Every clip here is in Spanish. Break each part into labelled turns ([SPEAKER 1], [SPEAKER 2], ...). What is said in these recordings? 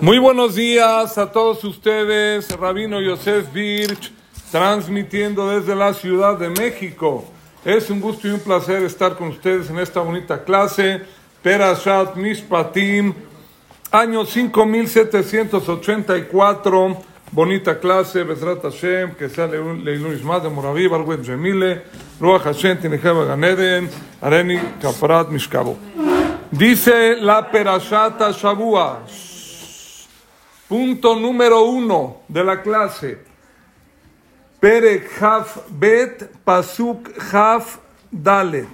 [SPEAKER 1] Muy buenos días a todos ustedes, Rabino Yosef Birch, transmitiendo desde la Ciudad de México. Es un gusto y un placer estar con ustedes en esta bonita clase, Perashat Mishpatim, año 5784, bonita clase, Besrat Hashem, que sea Leilun Ishmat de Moraví, Barweb Jemile, Ruach Hashem, Ganeden, Areni Kaprat Mishkabo. Dice la Perashata Shavua, punto número uno de la clase. Perek Haf Bet Pasuk Haf Dalet.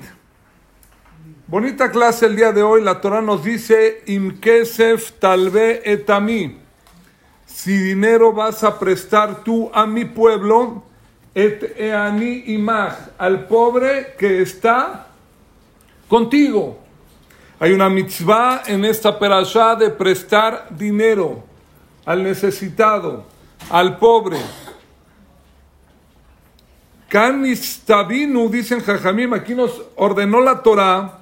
[SPEAKER 1] Bonita clase el día de hoy. La Torah nos dice: Imkesef talve etami. Si dinero vas a prestar tú a mi pueblo, et eani imach, al pobre que está contigo. Hay una mitzvah en esta perashá de prestar dinero al necesitado, al pobre. Kanistabinu, dicen Jajamim, aquí nos ordenó la Torah,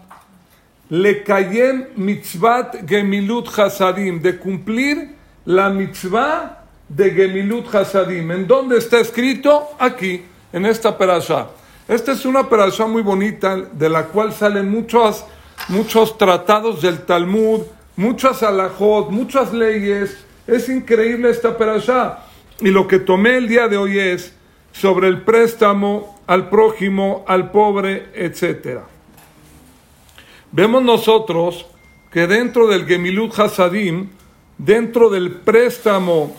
[SPEAKER 1] le cayem mitzvat gemilut hasadim, de cumplir la mitzvah de gemilut hasadim. ¿En dónde está escrito? Aquí, en esta perashá. Esta es una perashá muy bonita, de la cual salen muchos, muchos tratados del Talmud, muchas alajot, muchas leyes. Es increíble esta perashá. Y lo que tomé el día de hoy es sobre el préstamo al prójimo, al pobre, etc. Vemos nosotros que dentro del Gemilut Hasadim, dentro del préstamo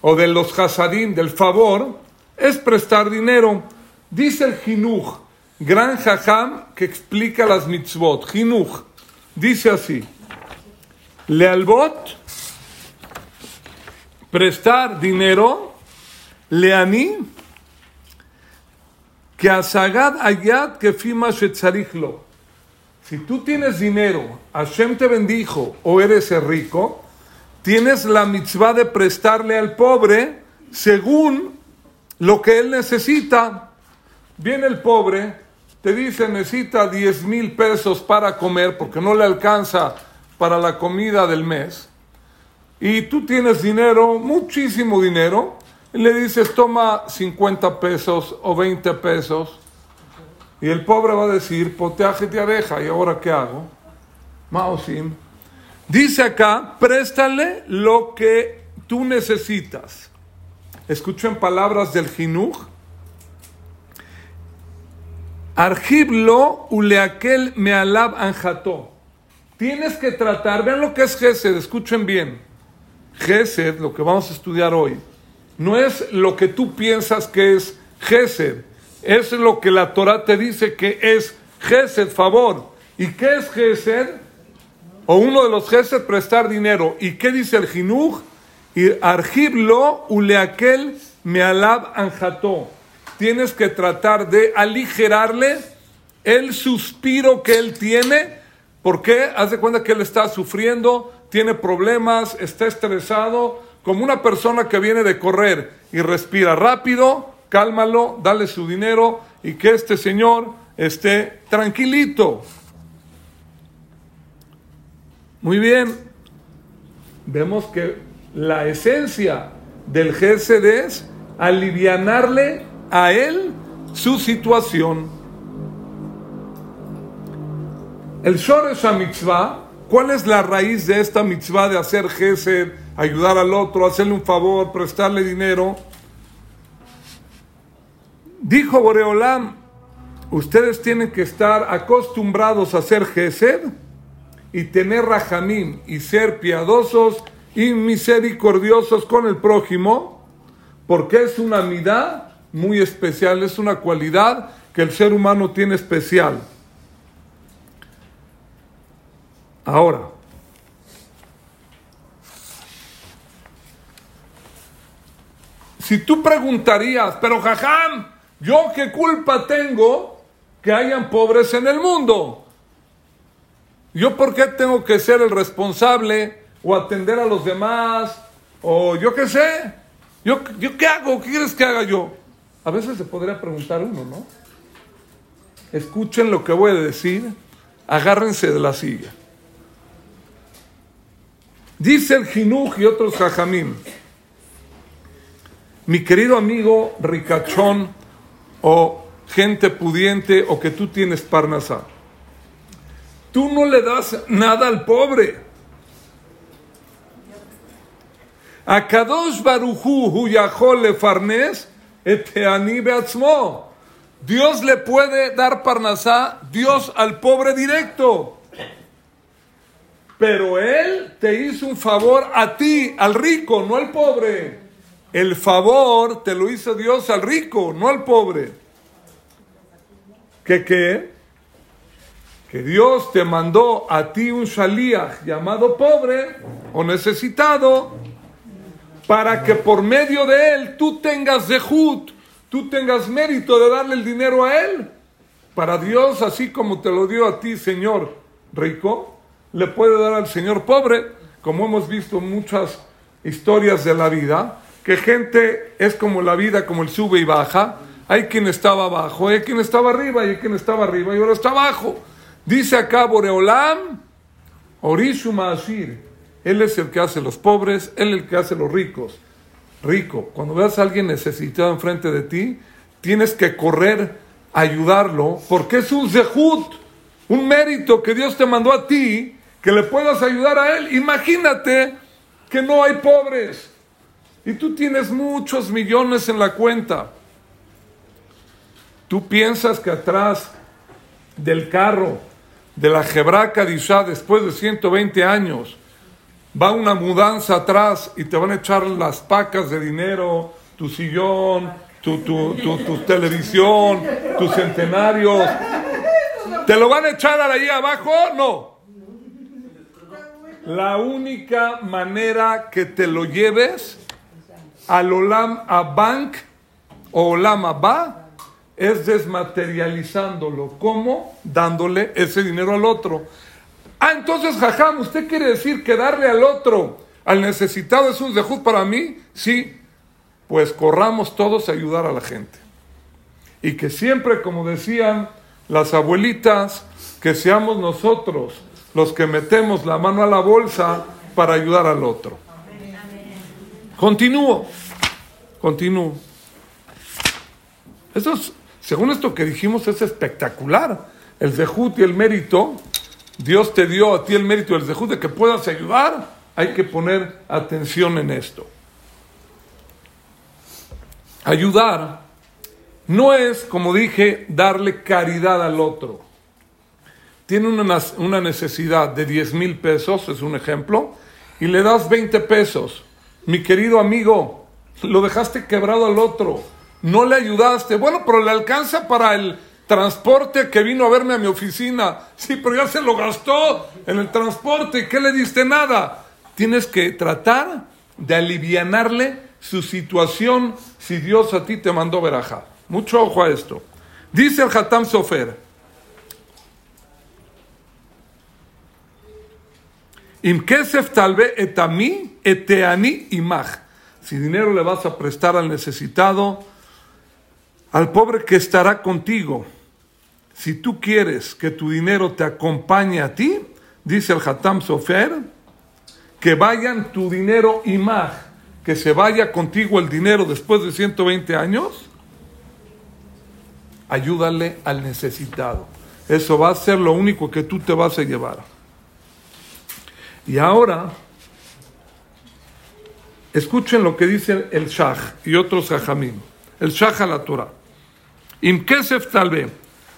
[SPEAKER 1] o de los Hasadim, del favor, es prestar dinero. Dice el Jinuj, gran jajam que explica las mitzvot. Jinuj dice así: Lealbot, prestar dinero, leaní, que asagad ayat que fima shetzarichlo. Si tú tienes dinero, Hashem te bendijo o eres rico, tienes la mitzvah de prestarle al pobre según lo que él necesita. Viene el pobre, te dice necesita 10 mil pesos para comer porque no le alcanza para la comida del mes. Y tú tienes dinero, muchísimo dinero, y le dices toma 50 pesos o 20 pesos. Y el pobre va a decir, poteaje te deja, ¿y ahora qué hago? Maosim. Dice acá, préstale lo que tú necesitas. Escuchen palabras del Jinuj. Argiblo uleakel mealab anjato. Tienes que tratar, vean lo que es Gesed, escuchen bien. Gesed, lo que vamos a estudiar hoy, no es lo que tú piensas que es Gesed, es lo que la Torah te dice que es Gesed, favor. ¿Y qué es Gesed? O uno de los Gesed, prestar dinero. ¿Y qué dice el Jinuj? Y argiblo uleakel mealab anjato. Tienes que tratar de aligerarle el suspiro que él tiene. ¿Por qué? Haz de cuenta que él está sufriendo, tiene problemas, está estresado, como una persona que viene de correr y respira rápido, cálmalo, dale su dinero y que este señor esté tranquilito. Muy bien, vemos que la esencia del Gesed es alivianarle a él su situación. El Shoresh mitzvah, ¿cuál es la raíz de esta mitzvah de hacer Gesed, ayudar al otro, hacerle un favor, prestarle dinero? Dijo Boreolam, ustedes tienen que estar acostumbrados a hacer Gesed y tener rajamim y ser piadosos y misericordiosos con el prójimo, porque es una midá muy especial, es una cualidad que el ser humano tiene especial. Ahora, si tú preguntarías, pero jajam, ¿yo qué culpa tengo que hayan pobres en el mundo? ¿Yo por qué tengo que ser el responsable o atender a los demás? O yo qué sé. ¿Yo, ¿Yo qué hago? ¿Qué quieres que haga yo? A veces se podría preguntar uno, ¿no? Escuchen lo que voy a decir. Agárrense de la silla. Dice el Jinuj y otros jajamim. Mi querido amigo ricachón o gente pudiente o que tú tienes parnasá. Tú no le das nada al pobre. A Kadosh Huyahol Farnes Eteani Beatzmo. Dios le puede dar parnasá, Dios al pobre directo. Pero Él te hizo un favor a ti, al rico, no al pobre. El favor te lo hizo Dios al rico, no al pobre. ¿Qué qué? Que Dios te mandó a ti un shaliach llamado pobre o necesitado para que por medio de él tú tengas zehut, tú tengas mérito de darle el dinero a él. Para Dios, así como te lo dio a ti, Señor rico, le puede dar al Señor pobre, como hemos visto muchas historias de la vida, que gente es como la vida, como el sube y baja. Hay quien estaba abajo, hay quien estaba arriba, hay quien estaba arriba y ahora está abajo. Dice acá Boreolam, Orishu Maashir. Él es el que hace los pobres, él es el que hace los ricos. Rico, cuando veas a alguien necesitado enfrente de ti, tienes que correr a ayudarlo, porque es un zehut, un mérito que Dios te mandó a ti que le puedas ayudar a él. Imagínate que no hay pobres y tú tienes muchos millones en la cuenta. Tú piensas que atrás del carro de la Jebraca de Isha después de 120 años va una mudanza atrás y te van a echar las pacas de dinero, tu sillón, tu, tu, tu televisión, tus centenarios. ¿Te lo van a echar ahí abajo? No. La única manera que te lo lleves al Olam Bank o Olam Abba es desmaterializándolo. ¿Cómo? Dándole ese dinero al otro. Ah, entonces, jajam, ¿usted quiere decir que darle al otro, al necesitado, es un dejud para mí? Sí. Pues corramos todos a ayudar a la gente. Y que siempre, como decían las abuelitas, que seamos nosotros los que metemos la mano a la bolsa para ayudar al otro. Continúo, continúo. Eso es, según esto que dijimos, es espectacular. El zehut y el mérito, Dios te dio a ti el mérito del zehut de que puedas ayudar. Hay que poner atención en esto. Ayudar no es, como dije, darle caridad al otro tiene una, necesidad de 10 mil pesos, es un ejemplo, y le das 20 pesos. Mi querido amigo, lo dejaste quebrado al otro, no le ayudaste. Bueno, pero le alcanza para el transporte que vino a verme a mi oficina. Sí, pero ya se lo gastó en el transporte. ¿Qué le diste? Nada. Tienes que tratar de alivianarle su situación si Dios a ti te mandó veraja. Mucho ojo a esto. Dice el Hatam Sofer. Im talve etami eteani imach. Si dinero le vas a prestar al necesitado, al pobre que estará contigo. Si tú quieres que tu dinero te acompañe a ti, dice el Hatam Sofer, que vayan tu dinero imach, que se vaya contigo el dinero después de 120 años, ayúdale al necesitado. Eso va a ser lo único que tú te vas a llevar. Y ahora, escuchen lo que dice el Shah y otros Jajamim. El Shah a la Torah. Im talbe.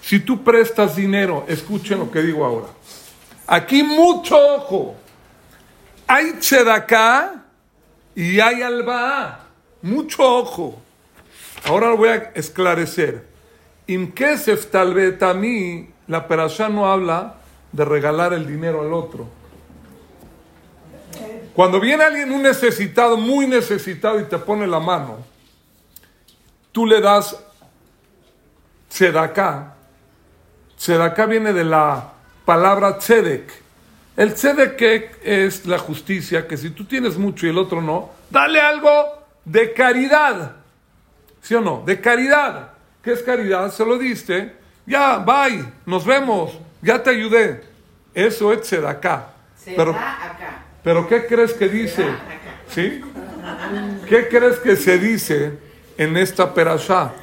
[SPEAKER 1] Si tú prestas dinero, escuchen lo que digo ahora. Aquí mucho ojo. Hay tzedaká y hay alba. Mucho ojo. Ahora lo voy a esclarecer. Im talbe tamí, la perashá no habla de regalar el dinero al otro cuando viene alguien un necesitado, muy necesitado y te pone la mano, tú le das tzedaká. Tzedaká viene de la palabra tzedek. El tzedek es la justicia, que si tú tienes mucho y el otro no, dale algo de caridad. ¿Sí o no? De caridad. ¿Qué es caridad? Se lo diste. Ya, bye, nos vemos, ya te ayudé. Eso es tzedaká.
[SPEAKER 2] Pero.
[SPEAKER 1] Pero ¿qué crees que dice? ¿Sí? ¿Qué crees que se dice en esta perashá?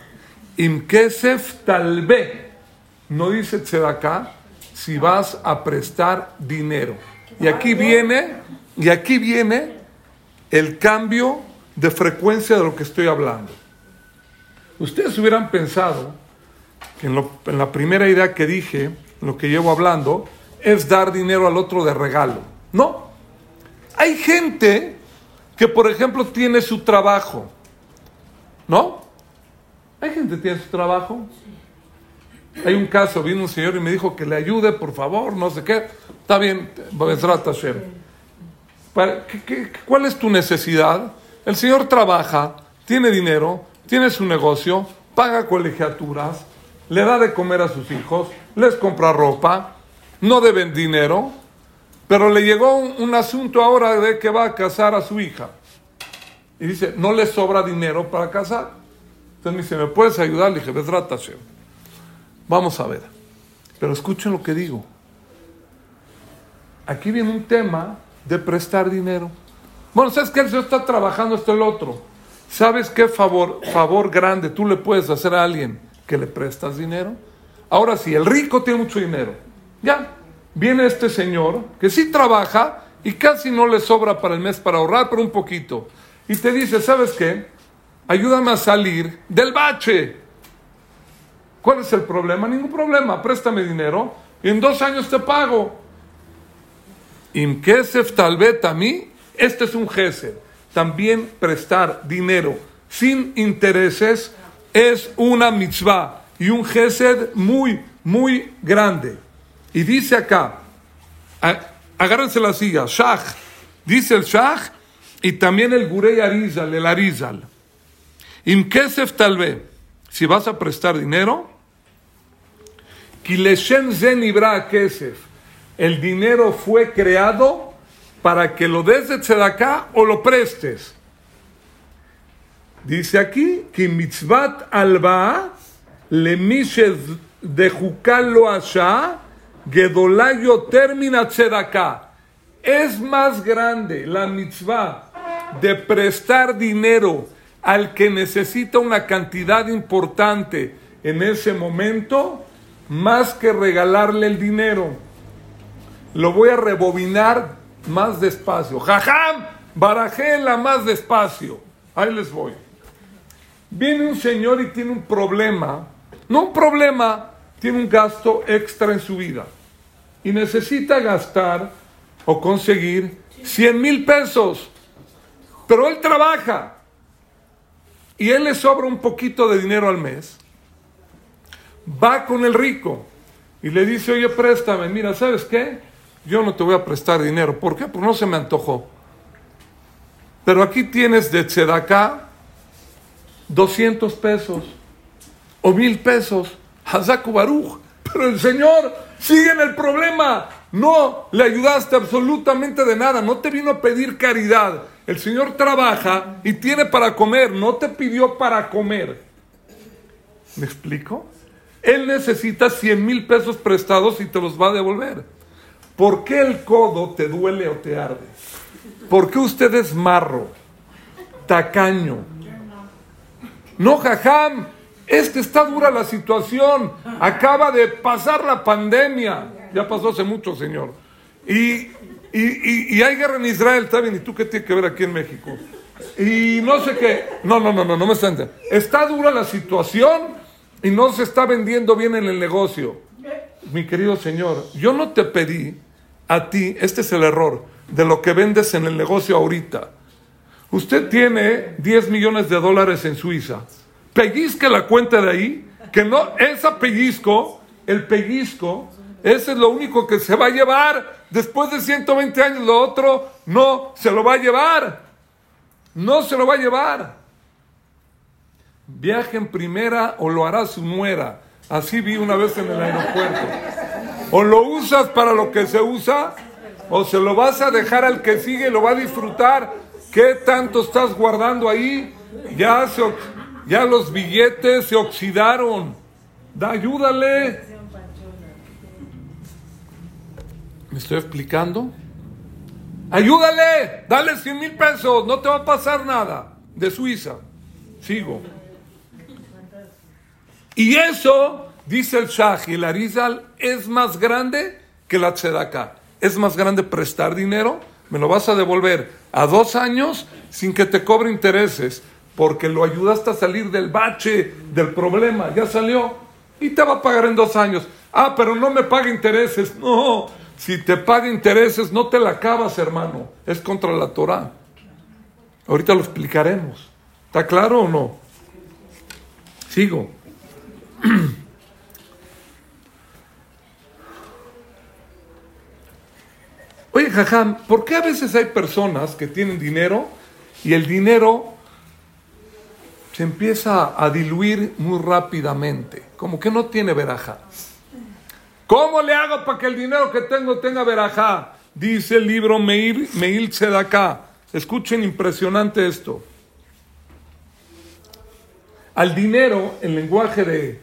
[SPEAKER 1] Im kesef talbe. No dice tzedaká si vas a prestar dinero. Y aquí viene, y aquí viene el cambio de frecuencia de lo que estoy hablando. Ustedes hubieran pensado que en, en la primera idea que dije, lo que llevo hablando, es dar dinero al otro de regalo. No. Hay gente que, por ejemplo, tiene su trabajo. ¿No? Hay gente que tiene su trabajo. Hay un caso, vino un señor y me dijo que le ayude, por favor, no sé qué. Está bien, ¿Cuál es tu necesidad? El señor trabaja, tiene dinero, tiene su negocio, paga colegiaturas, le da de comer a sus hijos, les compra ropa, no deben dinero, pero le llegó un, asunto ahora de que va a casar a su hija. Y dice, no le sobra dinero para casar. Entonces me dice, ¿me puedes ayudar? Le dije, Vamos a ver. Pero escuchen lo que digo. Aquí viene un tema de prestar dinero. Bueno, ¿sabes qué? El Señor está trabajando esto el otro. ¿Sabes qué favor, favor grande tú le puedes hacer a alguien que le prestas dinero? Ahora sí, el rico tiene mucho dinero. Ya, viene este señor que sí trabaja y casi no le sobra para el mes para ahorrar, pero un poquito. Y te dice, ¿sabes qué? Ayúdame a salir del bache. ¿Cuál es el problema? Ningún problema. Préstame dinero y en dos años te pago. Imkesef talbet a mí, este es un gesed. También prestar dinero sin intereses es una mitzvah y un gesed muy, muy grande. Y dice acá, agárrense la silla, Shach, dice el Shach y también el Gurey Arizal, el Arizal. Imkesef talbe, si vas a prestar dinero, el dinero fue creado para que lo des de tzedakah o lo prestes. Dice aquí que mitzvat alba le de lo asha gedolayo termina tzedakah. Es más grande la mitzvah de prestar dinero al que necesita una cantidad importante en ese momento más que regalarle el dinero. Lo voy a rebobinar más despacio. Jajam, barajela más despacio. Ahí les voy. Viene un señor y tiene un problema. No un problema, tiene un gasto extra en su vida. Y necesita gastar o conseguir 100 mil pesos. Pero él trabaja. Y él le sobra un poquito de dinero al mes va con el rico y le dice, oye, préstame, mira, ¿sabes qué? Yo no te voy a prestar dinero. ¿Por qué? Porque no se me antojó. Pero aquí tienes de Tzedaká 200 pesos o mil pesos. Hazaku Baruch. Pero el Señor sigue en el problema. No le ayudaste absolutamente de nada. No te vino a pedir caridad. El Señor trabaja y tiene para comer. No te pidió para comer. ¿Me explico? Él necesita 100 mil pesos prestados y te los va a devolver. ¿Por qué el codo te duele o te arde? ¿Por qué usted es marro, tacaño? No, jajam, es que está dura la situación. Acaba de pasar la pandemia. Ya pasó hace mucho, señor. Y, y, hay guerra en Israel, está bien. ¿Y tú qué tienes que ver aquí en México? Y no sé qué. No, no, no, no, no me está Está dura la situación y no se está vendiendo bien en el negocio. Mi querido Señor, yo no te pedí a ti, este es el error, de lo que vendes en el negocio ahorita. Usted tiene 10 millones de dólares en Suiza. Pellizque la cuenta de ahí, que no, esa pellizco, el pellizco, ese es lo único que se va a llevar. Después de 120 años, lo otro no se lo va a llevar. No se lo va a llevar viaje en primera o lo hará su nuera. Así vi una vez en el aeropuerto. O lo usas para lo que se usa, o se lo vas a dejar al que sigue y lo va a disfrutar. ¿Qué tanto estás guardando ahí? Ya, se, ya los billetes se oxidaron. Da, ayúdale. ¿Me estoy explicando? Ayúdale, dale 100 mil pesos, no te va a pasar nada. De Suiza. Sigo. Y eso, dice el Shah y el Arizal, es más grande que la tzedakah. Es más grande prestar dinero, me lo vas a devolver a dos años sin que te cobre intereses, porque lo ayudaste a salir del bache, del problema, ya salió, y te va a pagar en dos años. Ah, pero no me paga intereses. No, si te paga intereses, no te la acabas, hermano. Es contra la Torah. Ahorita lo explicaremos. ¿Está claro o no? Sigo. Oye, Jajam, ¿por qué a veces hay personas que tienen dinero y el dinero se empieza a diluir muy rápidamente? Como que no tiene veraja. ¿Cómo le hago para que el dinero que tengo tenga verajá? Dice el libro Meir, Meir Tzedakah. Escuchen impresionante esto. Al dinero, en lenguaje de,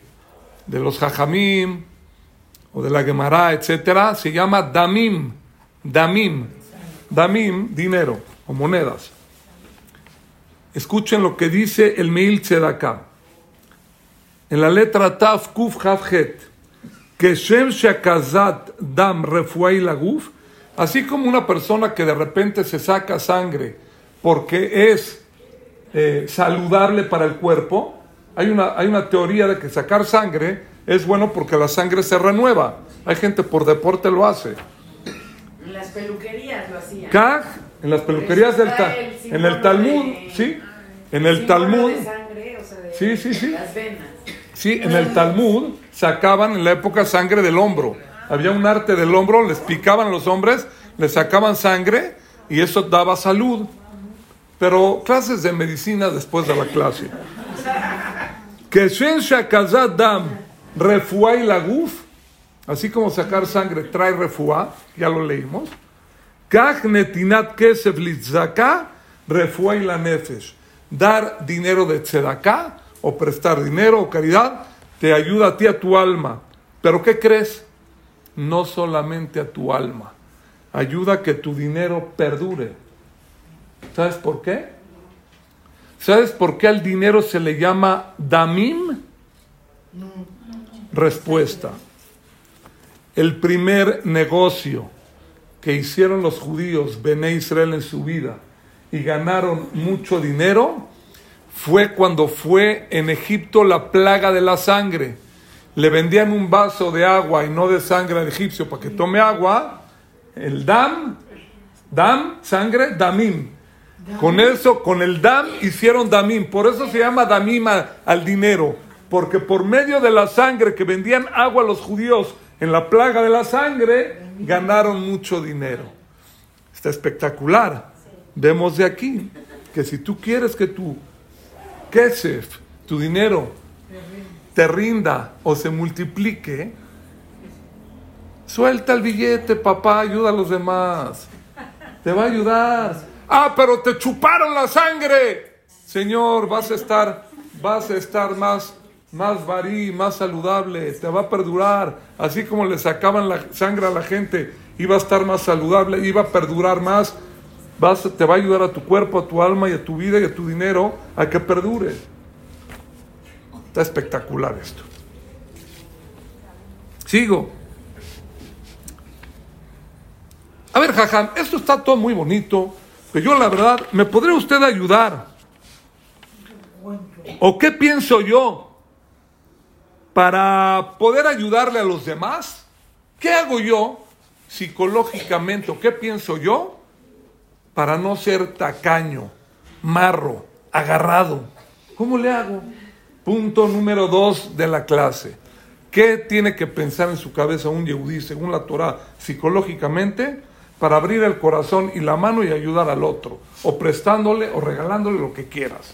[SPEAKER 1] de los jajamim o de la Gemara, etcétera, se llama damim. Damim. Damim, dinero o monedas. Escuchen lo que dice el Meir Tzedakah. En la letra Taf Kuf Het que Shem Shakazat Dam Refuay Laguf, así como una persona que de repente se saca sangre porque es eh, saludable para el cuerpo, hay una, hay una teoría de que sacar sangre es bueno porque la sangre se renueva. Hay gente por deporte lo hace.
[SPEAKER 2] Las peluquerías lo hacían.
[SPEAKER 1] Kaj, en las peluquerías del ta, en el Talmud,
[SPEAKER 2] de-
[SPEAKER 1] sí, en el Talmud,
[SPEAKER 2] de sangre, o sea, de
[SPEAKER 1] Sí, sí, sí.
[SPEAKER 2] Las venas.
[SPEAKER 1] sí, en el Talmud sacaban en la época sangre del hombro. Había un arte del hombro, les picaban a los hombres, les sacaban sangre y eso daba salud. Pero clases de medicina después de la clase. Que Dam Refuay Laguf, así como sacar sangre trae refuá, ya lo leímos. Kach netinat kesef litzaka refuay la nefesh. Dar dinero de tzedakah o prestar dinero o caridad te ayuda a ti a tu alma. Pero ¿qué crees? No solamente a tu alma. Ayuda a que tu dinero perdure. ¿Sabes por qué? ¿Sabes por qué al dinero se le llama damim? Respuesta. El primer negocio que hicieron los judíos, Bené Israel, en su vida y ganaron mucho dinero fue cuando fue en Egipto la plaga de la sangre. Le vendían un vaso de agua y no de sangre al egipcio para que tome agua. El dam, dam, sangre, damim. Con eso, con el dam hicieron damim. Por eso se llama damim al dinero. Porque por medio de la sangre que vendían agua a los judíos en la plaga de la sangre, ganaron mucho dinero. Está espectacular. Vemos de aquí que si tú quieres que tu kesef, tu dinero, te rinda o se multiplique, suelta el billete, papá, ayuda a los demás. Te va a ayudar. Ah, pero te chuparon la sangre. Señor, vas a estar, vas a estar más, más varí, más saludable, te va a perdurar. Así como le sacaban la sangre a la gente, iba a estar más saludable, iba a perdurar más. Vas, te va a ayudar a tu cuerpo, a tu alma y a tu vida y a tu dinero a que perdure. Está espectacular esto. Sigo. A ver, Jajam, esto está todo muy bonito, pero yo la verdad, ¿me podría usted ayudar? ¿O qué pienso yo para poder ayudarle a los demás? ¿Qué hago yo psicológicamente o qué pienso yo para no ser tacaño, marro, agarrado? ¿Cómo le hago? Punto número dos de la clase. ¿Qué tiene que pensar en su cabeza un yehudí, según la Torah, psicológicamente, para abrir el corazón y la mano y ayudar al otro? O prestándole o regalándole lo que quieras.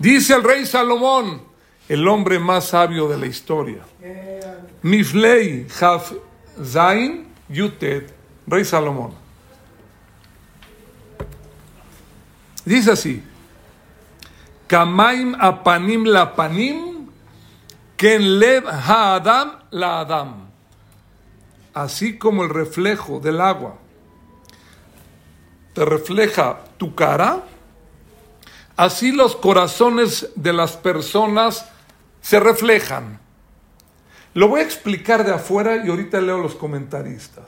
[SPEAKER 1] Dice el rey Salomón, el hombre más sabio de la historia. Miflei Haf Zain Yutet, rey Salomón. Dice así: Kamaim apanim la panim, ken lev haadam la adam. así como el reflejo del agua te refleja tu cara, así los corazones de las personas se reflejan. Lo voy a explicar de afuera y ahorita leo los comentaristas.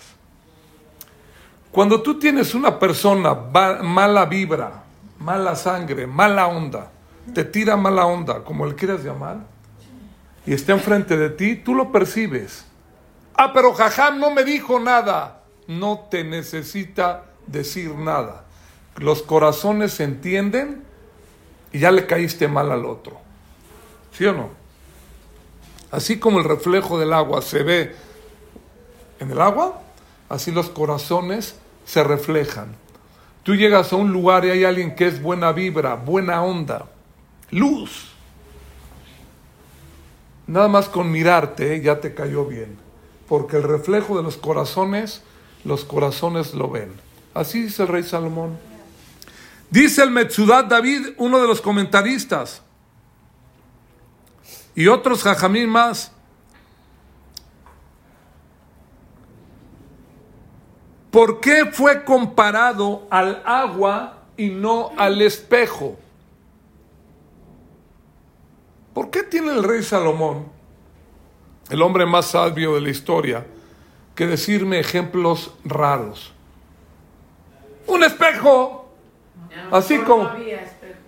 [SPEAKER 1] Cuando tú tienes una persona mala vibra, mala sangre, mala onda, te tira mala onda, como le quieras llamar, y está enfrente de ti, tú lo percibes. Ah, pero Jajam no me dijo nada. No te necesita decir nada. Los corazones entienden y ya le caíste mal al otro. ¿Sí o no? Así como el reflejo del agua se ve en el agua, así los corazones se reflejan. Tú llegas a un lugar y hay alguien que es buena vibra, buena onda, luz. Nada más con mirarte ya te cayó bien, porque el reflejo de los corazones, los corazones lo ven. Así dice el rey Salomón. Dice el Metzudat David, uno de los comentaristas, y otros jajamín más. ¿Por qué fue comparado al agua y no al espejo? ¿Por qué tiene el rey Salomón, el hombre más sabio de la historia, que decirme ejemplos raros? Un espejo. Así como...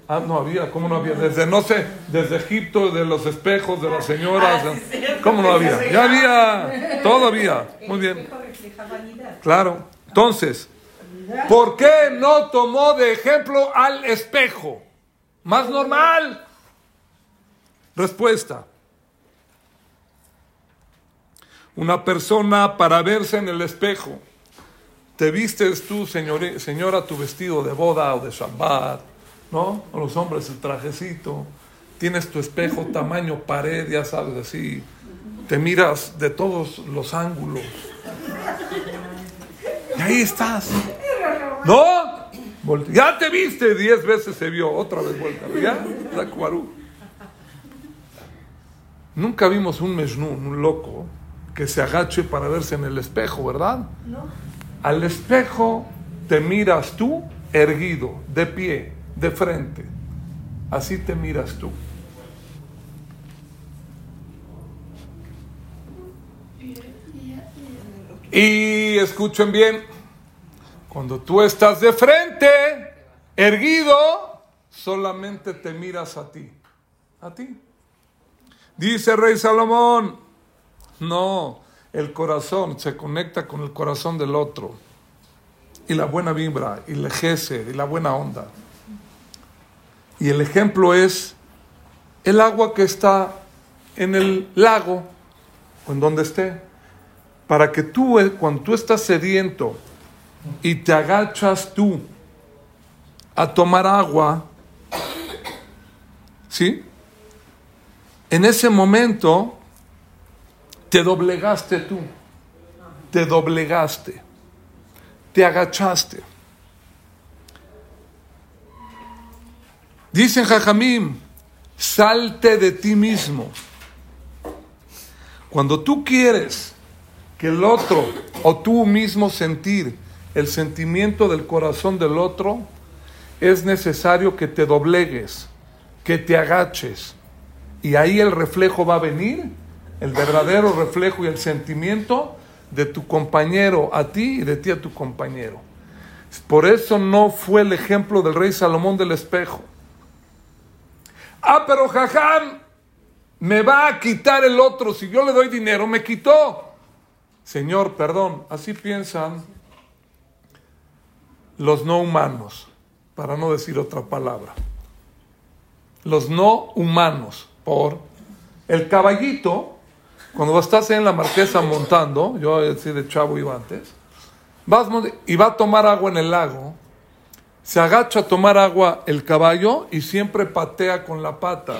[SPEAKER 1] Ah, no había, ¿cómo no había? Desde, no sé, desde Egipto, de los espejos, de las señoras. Ah, ¿Cómo no había? Ya había, todavía. Muy bien. Claro. Entonces, ¿por qué no tomó de ejemplo al espejo? Más normal. Respuesta. Una persona para verse en el espejo te vistes tú, señora, tu vestido de boda o de Shabbat, ¿no? O los hombres el trajecito. Tienes tu espejo tamaño pared, ya sabes, así. Te miras de todos los ángulos. Y ahí estás. ¿No? Ya te viste, diez veces se vio, otra vez vuelta. ¿Ya? La Nunca vimos un mesnún, un loco, que se agache para verse en el espejo, ¿verdad? No. Al espejo te miras tú erguido, de pie, de frente. Así te miras tú. Y escuchen bien, cuando tú estás de frente, erguido, solamente te miras a ti. A ti. Dice Rey Salomón, no, el corazón se conecta con el corazón del otro. Y la buena vibra, y el jese, y la buena onda. Y el ejemplo es el agua que está en el lago, o en donde esté. Para que tú, eh, cuando tú estás sediento y te agachas tú a tomar agua, ¿sí? En ese momento te doblegaste tú, te doblegaste, te agachaste. Dicen Jajamim, salte de ti mismo. Cuando tú quieres que el otro o tú mismo sentir el sentimiento del corazón del otro, es necesario que te doblegues, que te agaches. Y ahí el reflejo va a venir el verdadero reflejo y el sentimiento de tu compañero a ti y de ti a tu compañero. Por eso no fue el ejemplo del rey Salomón del espejo. Ah, pero Jajam me va a quitar el otro. Si yo le doy dinero, me quitó. Señor, perdón, así piensan los no humanos, para no decir otra palabra. Los no humanos, por el caballito cuando estás en la marquesa montando, yo decir de chavo iba antes, vas y va a tomar agua en el lago, se agacha a tomar agua el caballo y siempre patea con la pata.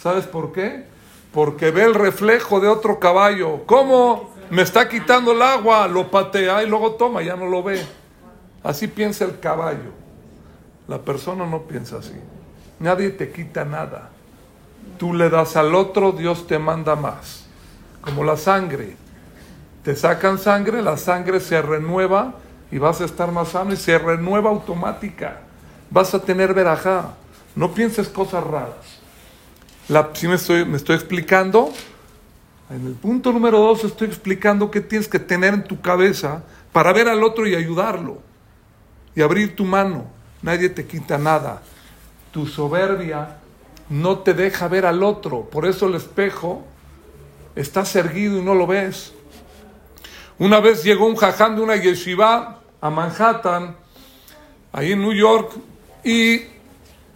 [SPEAKER 1] ¿Sabes por qué? Porque ve el reflejo de otro caballo. ¿Cómo? Me está quitando el agua, lo patea y luego toma, ya no lo ve. Así piensa el caballo. La persona no piensa así. Nadie te quita nada. Tú le das al otro, Dios te manda más como la sangre. te sacan sangre, la sangre se renueva y vas a estar más sano y se renueva automática. Vas a tener verajá. No pienses cosas raras. La, si me estoy, me estoy explicando, en el punto número dos estoy explicando qué tienes que tener en tu cabeza para ver al otro y ayudarlo. Y abrir tu mano. Nadie te quita nada. Tu soberbia no te deja ver al otro. Por eso el espejo está erguido y no lo ves. Una vez llegó un jaján de una yeshiva a Manhattan, ahí en New York, y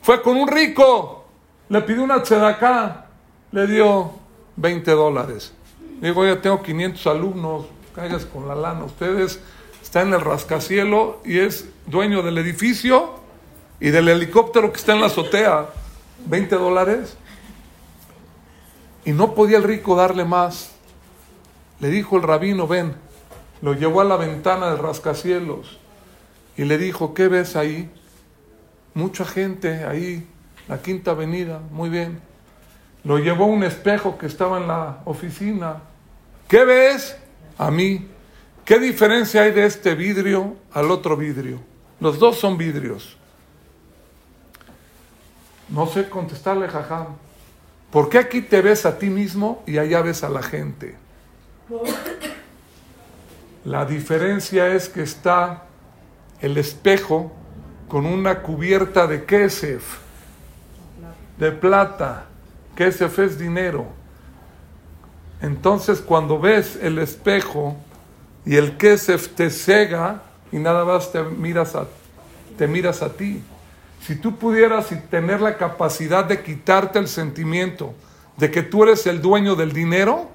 [SPEAKER 1] fue con un rico, le pidió una tzedaká, le dio 20 dólares. Digo, ya tengo 500 alumnos, caigas con la lana. Ustedes están en el rascacielo y es dueño del edificio y del helicóptero que está en la azotea. 20 dólares. Y no podía el rico darle más. Le dijo el rabino, ven, lo llevó a la ventana del rascacielos y le dijo, ¿qué ves ahí? Mucha gente ahí, la quinta avenida, muy bien. Lo llevó a un espejo que estaba en la oficina. ¿Qué ves? A mí. ¿Qué diferencia hay de este vidrio al otro vidrio? Los dos son vidrios. No sé contestarle, jajam. ¿Por qué aquí te ves a ti mismo y allá ves a la gente? La diferencia es que está el espejo con una cubierta de kesef, de plata. Kesef es dinero. Entonces cuando ves el espejo y el kesef te cega y nada más te miras a, te miras a ti. Si tú pudieras tener la capacidad de quitarte el sentimiento de que tú eres el dueño del dinero,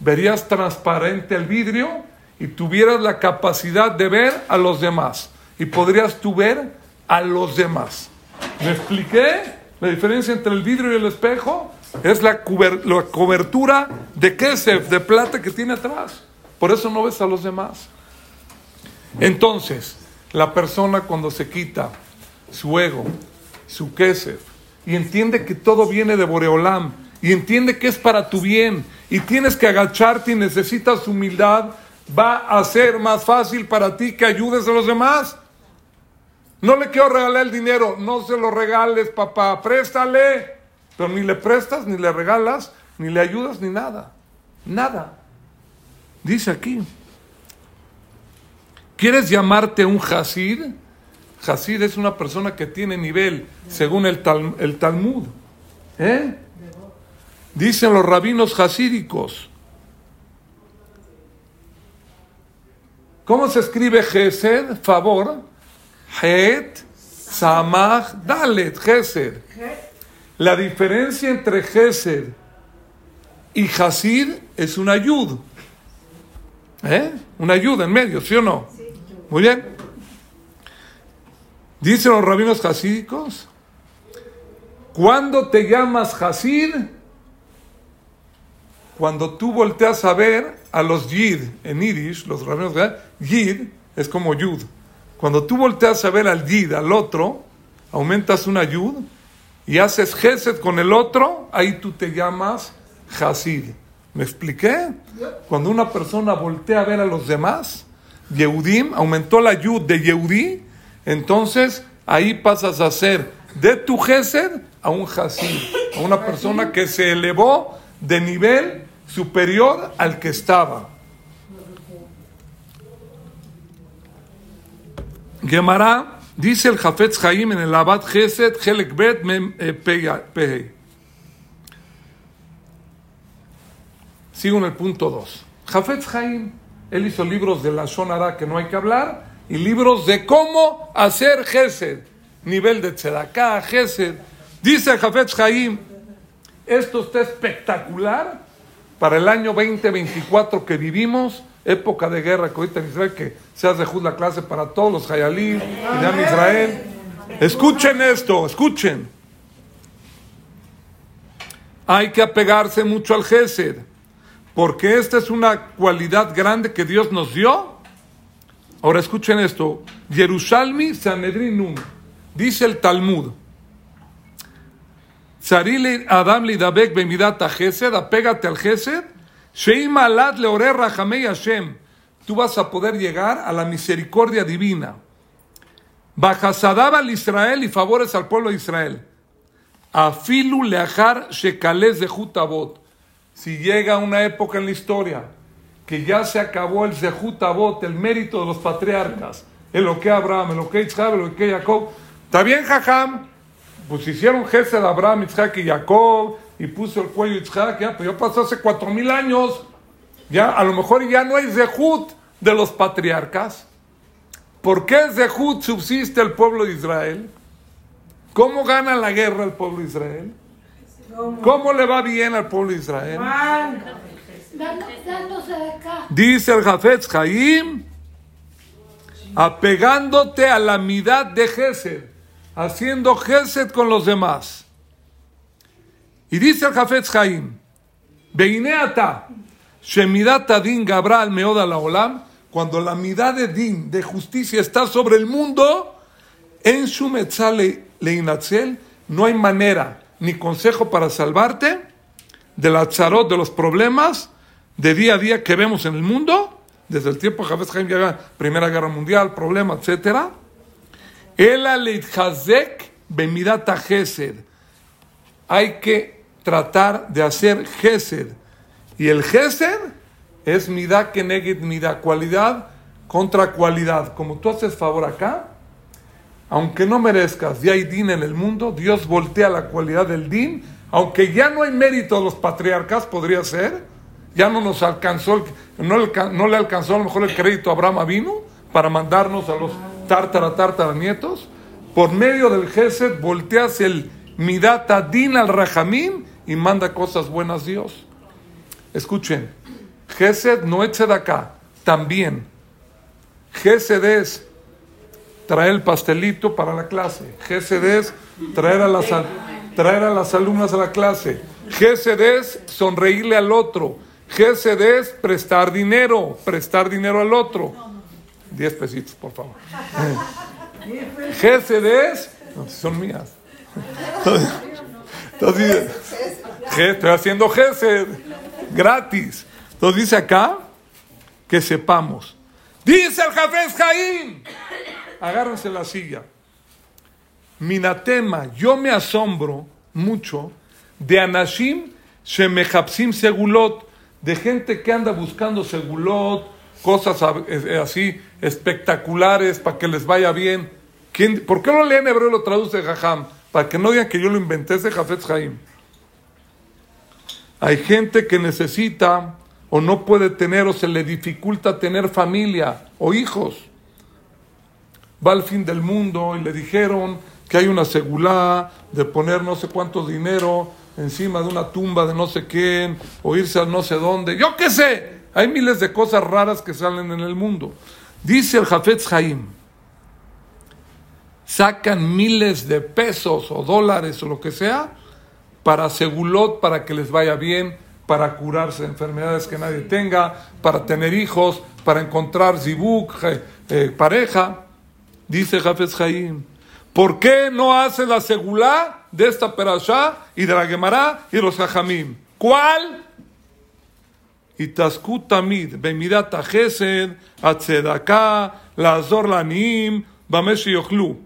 [SPEAKER 1] verías transparente el vidrio y tuvieras la capacidad de ver a los demás. Y podrías tú ver a los demás. ¿Me expliqué? La diferencia entre el vidrio y el espejo es la, cobertura de kesef, de plata que tiene atrás. Por eso no ves a los demás. Entonces, la persona cuando se quita su ego, su kesef, y entiende que todo viene de Boreolam, y entiende que es para tu bien, y tienes que agacharte y necesitas humildad, va a ser más fácil para ti que ayudes a los demás. No le quiero regalar el dinero, no se lo regales, papá, préstale. Pero ni le prestas, ni le regalas, ni le ayudas, ni nada. Nada. Dice aquí. ¿Quieres llamarte un Hasid? Hasid es una persona que tiene nivel, según el, el Talmud. ¿Eh? Dicen los rabinos hasídicos. ¿Cómo se escribe Gesed? Favor. Het, Samach, Dalet, Gesed. La diferencia entre Gesed y Hasid es una ayuda. ¿Eh? Una ayuda en medio, ¿sí o no? Muy bien. Dicen los rabinos hasídicos, cuando te llamas Hasid, cuando tú volteas a ver a los Yid en Yiddish, los rabinos, Yid es como Yud. Cuando tú volteas a ver al Yid, al otro, aumentas una Yud y haces Gesed con el otro, ahí tú te llamas Hasid. ¿Me expliqué? Cuando una persona voltea a ver a los demás, Yehudim, aumentó la Yud de Yehudí, entonces ahí pasas a ser de tu Gesed a un Hasid, a una persona que se elevó de nivel superior al que estaba. Gemara dice el Jafetz Haim en el Abad Gesed Helek Bet eh, Sigo en el punto 2. Jafetz Haim, él hizo libros de la Shonara que no hay que hablar y libros de cómo hacer Gesed, nivel de Tzedaká, Gesed. Dice Jafetz Haim, esto está espectacular para el año 2024 que vivimos, época de guerra que ahorita Israel, que se hace la clase para todos los Hayalim y de Israel. Escuchen esto, escuchen. Hay que apegarse mucho al Gesed, porque esta es una cualidad grande que Dios nos dio. Ahora escuchen esto. Jerusalmi Sanedrinum, dice el Talmud. Sarili Adam Lidabek Bemidat Gesed, apégate al Gesed, Sheim alat leore rahamei Hashem. Tú vas a poder llegar a la misericordia divina. Bajasadab al Israel y favores al pueblo de Israel. Afilu leachar shekales de Jutabot. Si llega una época en la historia que ya se acabó el Zehutabot, el mérito de los patriarcas, el lo que Abraham, el lo que Isaac, el lo que Jacob, está bien, Jajam, pues hicieron jefe de Abraham, Isaac y Jacob, y puso el cuello Isaac, ya, pero ya pasó hace cuatro mil años, ya a lo mejor ya no hay Zehut de los patriarcas. ¿Por qué Zehut subsiste el pueblo de Israel? ¿Cómo gana la guerra el pueblo de Israel? ¿Cómo le va bien al pueblo de Israel? Dice el Jafetz Jaim, apegándote a la mitad de Gesed, haciendo Gesed con los demás. Y dice el Jafetz Jaim, Beineata, Shemidat Adin Gabral Meoda la Olam, cuando la mitad de Din, de justicia, está sobre el mundo, en su le Leinatzel, no hay manera ni consejo para salvarte de la charot, de los problemas de día a día que vemos en el mundo, desde el tiempo de Javés Jaim, Primera Guerra Mundial, problema, etc. El Hazek Bemidata Gesed. Hay que tratar de hacer Gesed. Y el Gesed es Midá que Midá, cualidad contra cualidad. Como tú haces favor acá, aunque no merezcas, ya hay din en el mundo, Dios voltea la cualidad del din, aunque ya no hay mérito a los patriarcas, podría ser, ya no nos alcanzó, no, le, no le alcanzó a lo mejor el crédito a Abraham vino para mandarnos a los tártara, tártara nietos, por medio del Gesed volteas el Midata Din al Rajamín y manda cosas buenas Dios. Escuchen, Gesed no eche de acá, también. Gesed es traer el pastelito para la clase. Gesed es traer a las, traer a las alumnas a la clase. Gesed es sonreírle al otro. Gesed es prestar dinero, prestar dinero al otro. Diez pesitos, por favor. Gesed es, son mías. Entonces, estoy haciendo Gesed gratis. Entonces dice acá que sepamos. Dice el Jafes Jaim, agárrense la silla. Minatema, yo me asombro mucho de Anashim Shemejapsim Segulot de gente que anda buscando segulot, cosas eh, así espectaculares para que les vaya bien. ¿Quién, ¿Por qué lo leen hebreo y lo traduce Jajam? Para que no digan que yo lo inventé, ese Jafet Jaim. Hay gente que necesita o no puede tener o se le dificulta tener familia o hijos. Va al fin del mundo y le dijeron que hay una segulá de poner no sé cuánto dinero encima de una tumba de no sé quién, o irse a no sé dónde, yo qué sé. Hay miles de cosas raras que salen en el mundo. Dice el Jafetz Haim, sacan miles de pesos o dólares o lo que sea para segulot, para que les vaya bien, para curarse enfermedades que nadie tenga, para tener hijos, para encontrar zibuk, eh, pareja. Dice Jafetz Haim, ¿por qué no hace la segulá de esta perashá y de la Gemara y los Jajamim. ¿Cuál? Y Tamid, Bemidat Gesed, Atzedaka, Lazor Lanim, Bamesh Yochlu.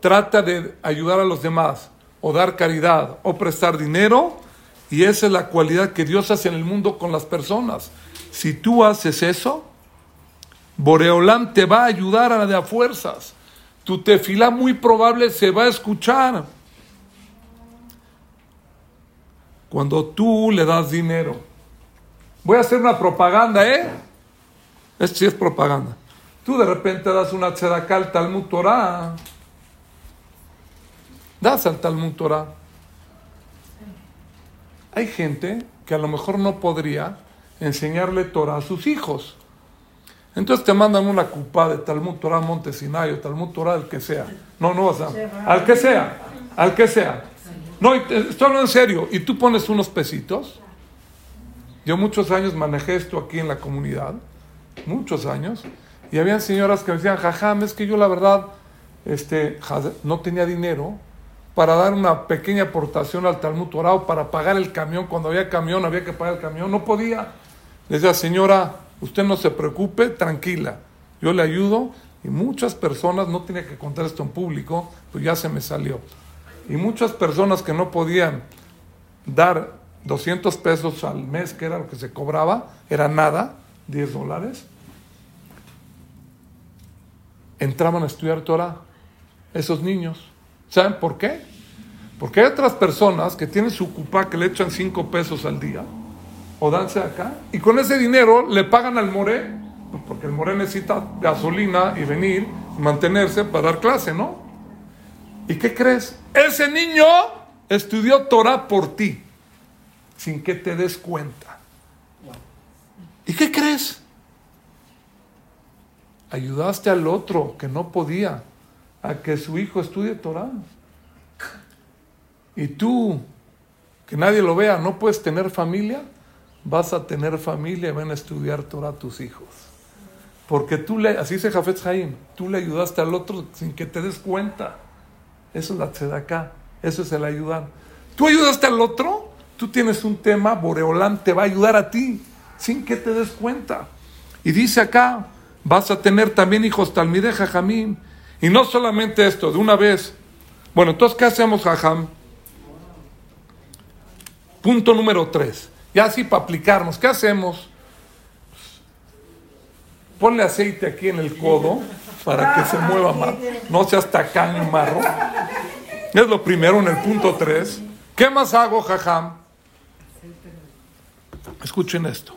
[SPEAKER 1] Trata de ayudar a los demás, o dar caridad, o prestar dinero, y esa es la cualidad que Dios hace en el mundo con las personas. Si tú haces eso, Boreolam te va a ayudar a la de a fuerzas. Tu tefilá muy probable se va a escuchar. cuando tú le das dinero. Voy a hacer una propaganda, ¿eh? Esto sí es propaganda. Tú de repente das una tzedaká al Talmud Torah. Das al Talmud Torah. Hay gente que a lo mejor no podría enseñarle Torah a sus hijos. Entonces te mandan una cupa de Talmud Torah Montesinayo, Talmud Torah, el que sea. No, no, o sea, al que sea, al que sea. No, estoy hablando en serio. Y tú pones unos pesitos. Yo muchos años manejé esto aquí en la comunidad. Muchos años. Y habían señoras que me decían, jajam, es que yo la verdad este, no tenía dinero. para dar una pequeña aportación al Talmud Torah o para pagar el camión. Cuando había camión, había que pagar el camión. No podía. Le decía, señora, usted no se preocupe, tranquila. Yo le ayudo. Y muchas personas, no tenía que contar esto en público, pues ya se me salió. Y muchas personas que no podían dar 200 pesos al mes, que era lo que se cobraba, era nada, 10 dólares, entraban a estudiar Torah, esos niños. ¿Saben por qué? Porque hay otras personas que tienen su cupá que le echan 5 pesos al día, o danse acá, y con ese dinero le pagan al moré, porque el moré necesita gasolina y venir, mantenerse para dar clase, ¿no? ¿Y qué crees? Ese niño estudió Torah por ti, sin que te des cuenta. ¿Y qué crees? Ayudaste al otro que no podía a que su hijo estudie Torah. Y tú, que nadie lo vea, no puedes tener familia, vas a tener familia y van a estudiar Torah tus hijos. Porque tú le, así dice Jafet Haim, tú le ayudaste al otro sin que te des cuenta. Eso es la tzedaká, eso es el ayudar. Tú ayudaste al otro, tú tienes un tema, Boreolán te va a ayudar a ti sin que te des cuenta. Y dice acá, vas a tener también hijos Talmide Jajamín. Y no solamente esto, de una vez. Bueno, entonces, ¿qué hacemos, Jajam? Punto número tres. Ya así para aplicarnos, ¿qué hacemos? Ponle aceite aquí en el codo para que se mueva más. No seas tacaño, marro. Es lo primero en el punto 3. ¿Qué más hago, jajam? Escuchen esto.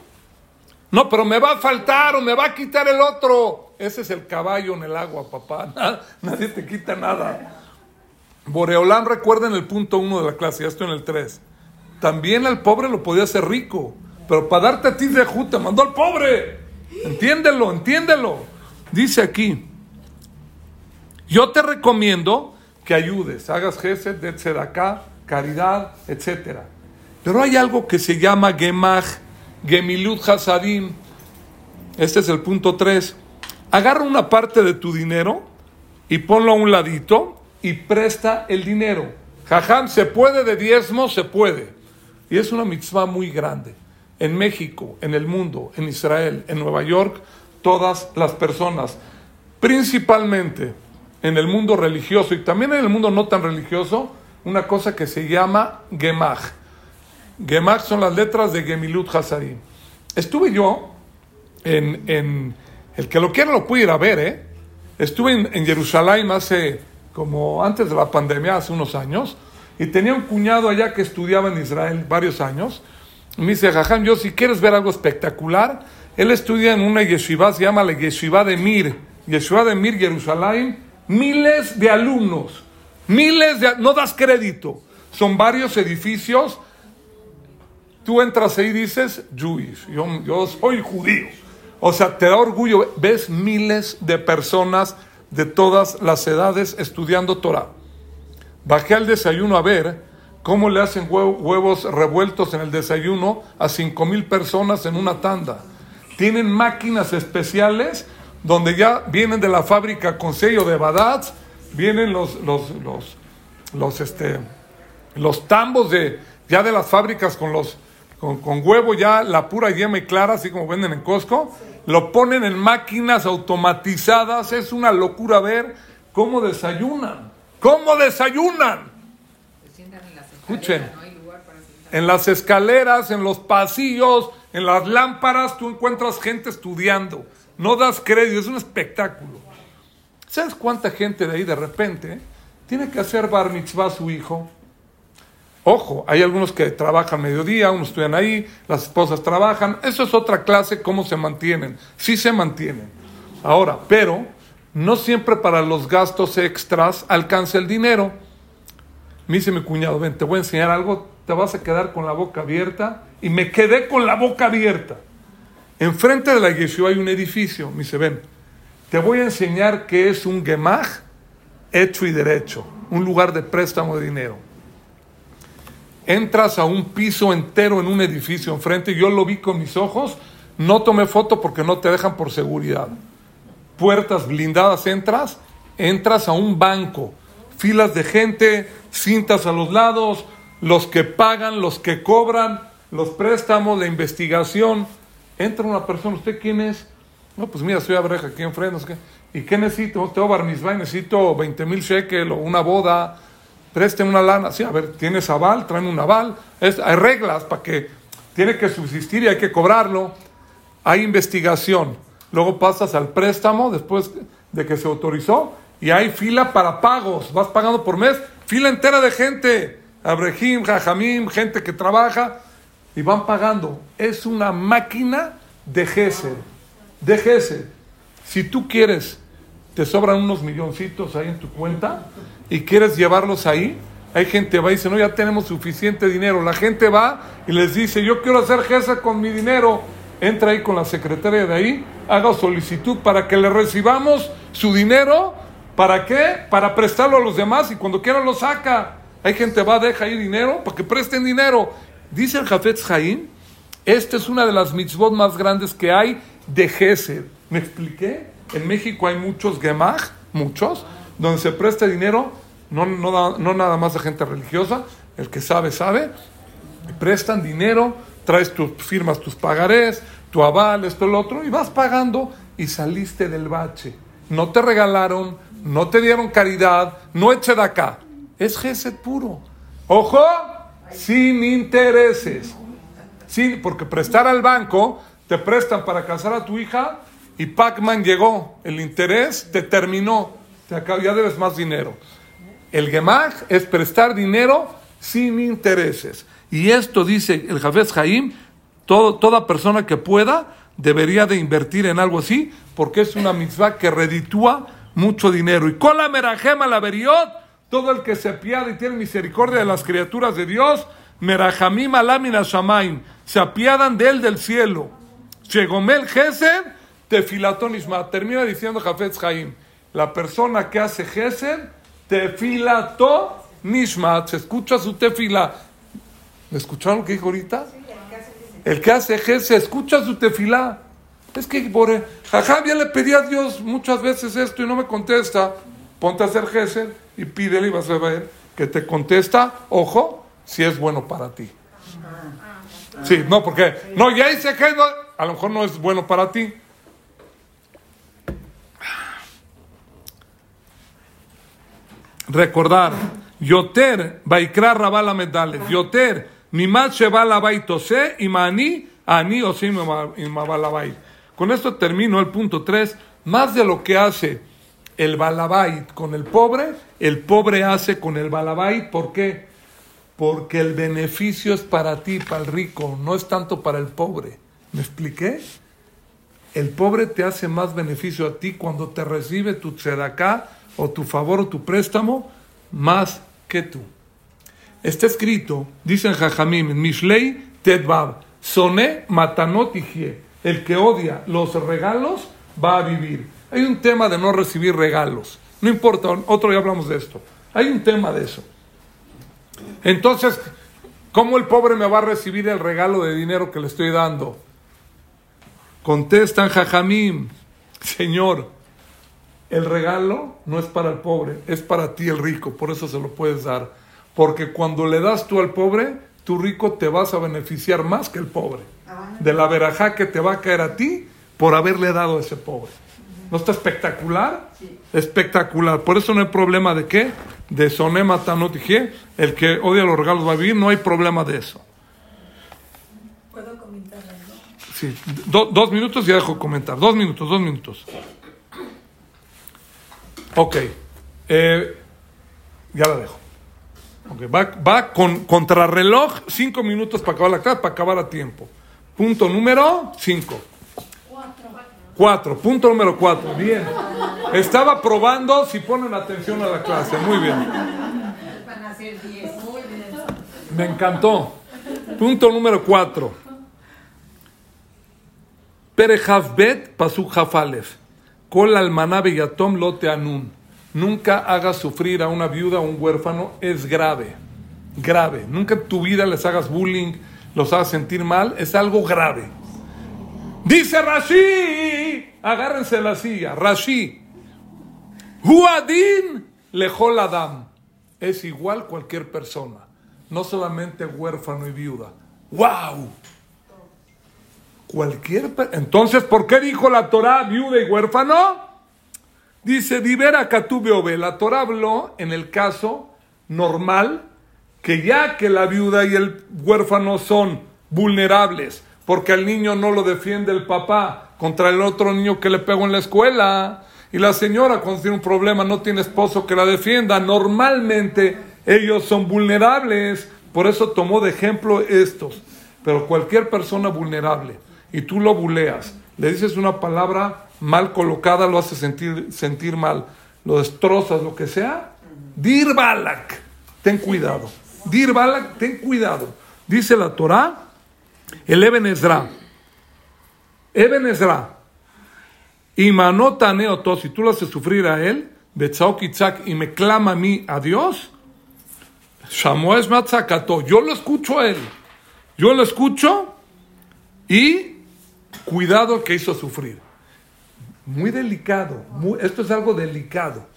[SPEAKER 1] No, pero me va a faltar o me va a quitar el otro. Ese es el caballo en el agua, papá. Nadie te quita nada. Boreolán, recuerden el punto 1 de la clase, ya estoy en el 3. También al pobre lo podía hacer rico, pero para darte a ti de te mandó al pobre. Entiéndelo, entiéndelo. Dice aquí, yo te recomiendo que ayudes, hagas gesed, de acá, caridad, etc. Pero hay algo que se llama gemach, gemilut hasadim. Este es el punto 3. Agarra una parte de tu dinero y ponlo a un ladito y presta el dinero. Jajam, ¿se puede de diezmo? Se puede. Y es una mitzvah muy grande. En México, en el mundo, en Israel, en Nueva York, todas las personas, principalmente en el mundo religioso y también en el mundo no tan religioso una cosa que se llama Gemach. Gemach son las letras de Gemilut Hasadim. Estuve yo en, el que lo quiera lo puede ir a ver, ¿eh? Estuve en, Jerusalén hace como antes de la pandemia, hace unos años, y tenía un cuñado allá que estudiaba en Israel varios años. me dice, Jajam, yo si quieres ver algo espectacular, él estudia en una yeshiva, se llama la yeshiva de Mir, yeshiva de Mir, Jerusalén, miles de alumnos, miles de... No das crédito, son varios edificios. Tú entras ahí y dices, Jewish, yo, yo soy judío. O sea, te da orgullo, ves miles de personas de todas las edades estudiando Torah. Bajé al desayuno a ver cómo le hacen huevos revueltos en el desayuno a cinco mil personas en una tanda. Tienen máquinas especiales donde ya vienen de la fábrica con sello de Badat, vienen los, los, los, los, este, los tambos de, ya de las fábricas con los con, con, huevo ya la pura yema y clara, así como venden en Costco, lo ponen en máquinas automatizadas, es una locura ver cómo desayunan, cómo desayunan. Escuchen, en las escaleras, en los pasillos, en las lámparas, tú encuentras gente estudiando no das crédito, es un espectáculo. ¿Sabes cuánta gente de ahí de repente tiene que hacer bar mitzvah a su hijo? Ojo, hay algunos que trabajan mediodía, unos estudian ahí, las esposas trabajan. Eso es otra clase, cómo se mantienen. Sí se mantienen. Ahora, pero no siempre para los gastos extras alcanza el dinero. Me dice mi cuñado, ven, te voy a enseñar algo, te vas a quedar con la boca abierta. Y me quedé con la boca abierta. Enfrente de la yeshiva hay un edificio. Me dice, ven, te voy a enseñar qué es un gemaj hecho y derecho, un lugar de préstamo de dinero. Entras a un piso entero en un edificio enfrente, yo lo vi con mis ojos, no tomé foto porque no te dejan por seguridad. Puertas blindadas, entras, entras a un banco. filas de gente, cintas a los lados, los que pagan, los que cobran, los préstamos, la investigación. Entra una persona, ¿usted quién es? No, pues mira, soy Abreja aquí enfrente, qué. ¿Y qué necesito? Tengo bar necesito 20 mil shekel o una boda, presten una lana. Sí, a ver, ¿tienes aval? Traen un aval. Es, hay reglas para que tiene que subsistir y hay que cobrarlo. Hay investigación. Luego pasas al préstamo después de que se autorizó y hay fila para pagos. Vas pagando por mes, fila entera de gente. Abrejim, Jajamim, gente que trabaja y van pagando. Es una máquina de Gesed. De Gesed. Si tú quieres, te sobran unos milloncitos ahí en tu cuenta y quieres llevarlos ahí, hay gente va y dice, no, ya tenemos suficiente dinero. La gente va y les dice, yo quiero hacer Gesed con mi dinero. Entra ahí con la secretaria de ahí, haga solicitud para que le recibamos su dinero. ¿Para qué? Para prestarlo a los demás y cuando quiera lo saca. Hay gente va, deja ahí dinero para que presten dinero. Dice el Jafetz Jaim, esta es una de las mitzvot más grandes que hay de Gesed. ¿Me expliqué? En México hay muchos gemach, muchos, donde se presta dinero, no, no, no nada más de gente religiosa, el que sabe, sabe, prestan dinero, traes tus firmas, tus pagarés, tu aval, esto, el otro, y vas pagando y saliste del bache. No te regalaron, no te dieron caridad, no eche de acá. Es Gesed puro. Ojo, sin intereses. Sí, porque prestar al banco, te prestan para casar a tu hija y Pac-Man llegó. El interés te terminó. Te ya debes más dinero. El Gemach es prestar dinero sin intereses. Y esto dice el Jafez Jaim, todo, toda persona que pueda debería de invertir en algo así, porque es una mitzvah que reditúa mucho dinero. Y con la merajema la veriot, todo el que se apiada y tiene misericordia de las criaturas de Dios, merajamim alamina shamaim, se apiadan de él del cielo. Shegomel gesed, tefilatón isma. Termina diciendo Jafetz Jaim, la persona que hace gesed, tefilato nishmat, se escucha su tefila. ¿Me escucharon lo que dijo ahorita? El que hace gesed, escucha su tefila. Es que, por jajam, ya le pedí a Dios muchas veces esto y no me contesta. Ponte a hacer gesed y pídele y vas a ver que te contesta, ojo, si es bueno para ti. Sí, no, porque, no, ya hice que a lo mejor no es bueno para ti. Recordar, Yoter, Baikra Rabala Medales, Yoter, y Mani, Ani. Con esto termino el punto 3. Más de lo que hace el balabait con el pobre, el pobre hace con el balabait. ¿Por qué? Porque el beneficio es para ti, para el rico, no es tanto para el pobre. ¿Me expliqué? El pobre te hace más beneficio a ti cuando te recibe tu tzedaká o tu favor o tu préstamo más que tú. Está escrito, dice en Jajamim, en Mishlei Tedbab, Soné Matanot El que odia los regalos va a vivir. Hay un tema de no recibir regalos. No importa, otro día hablamos de esto. Hay un tema de eso. Entonces, ¿cómo el pobre me va a recibir el regalo de dinero que le estoy dando? Contestan Jajamim, Señor, el regalo no es para el pobre, es para ti el rico, por eso se lo puedes dar. Porque cuando le das tú al pobre, tu rico te vas a beneficiar más que el pobre. De la verajá que te va a caer a ti por haberle dado a ese pobre. ¿No está espectacular? Espectacular. Por eso no hay problema de qué? De sonema tanotije. El que odia los regalos va a vivir, no hay problema de eso.
[SPEAKER 3] ¿Puedo comentar algo?
[SPEAKER 1] Sí, Do- dos minutos y ya dejo comentar. Dos minutos, dos minutos. Ok. Eh, ya la dejo. Va, va con contrarreloj, cinco minutos para acabar la clase, para acabar a tiempo. Punto número cinco. Cuatro. Punto número cuatro. Bien. Estaba probando si ponen atención a la clase. Muy bien.
[SPEAKER 2] Van a ser 10. Muy bien.
[SPEAKER 1] Me encantó. Punto número cuatro. Perejavbet pasuk jafalef. Kol almaná beyatom lote anun. Nunca hagas sufrir a una viuda o un huérfano. Es grave. Grave. Nunca en tu vida les hagas bullying, los hagas sentir mal. Es algo grave. Dice Rashi. Agárrense la silla. Rashi. Huadin lejol adam. Es igual cualquier persona, no solamente huérfano y viuda. ¡Wow! Cualquier Entonces, ¿por qué dijo la Torah viuda y huérfano? Dice, Divera Katube La Torah habló en el caso normal que ya que la viuda y el huérfano son vulnerables, porque al niño no lo defiende el papá contra el otro niño que le pegó en la escuela, y la señora cuando tiene un problema no tiene esposo que la defienda, normalmente ellos son vulnerables, por eso tomó de ejemplo estos, pero cualquier persona vulnerable, y tú lo buleas, le dices una palabra mal colocada, lo hace sentir, sentir mal, lo destrozas, lo que sea, dir balak, ten cuidado. Dir balak, ten cuidado. Dice la Torah, el Eben Ezra. Eben Ezra. Y manota neoto, si tú lo haces sufrir a él, y me clama a mí, a Dios, Shamoes Matzakato, yo lo escucho a él. Yo lo escucho y cuidado que hizo sufrir. Muy delicado. esto es algo delicado.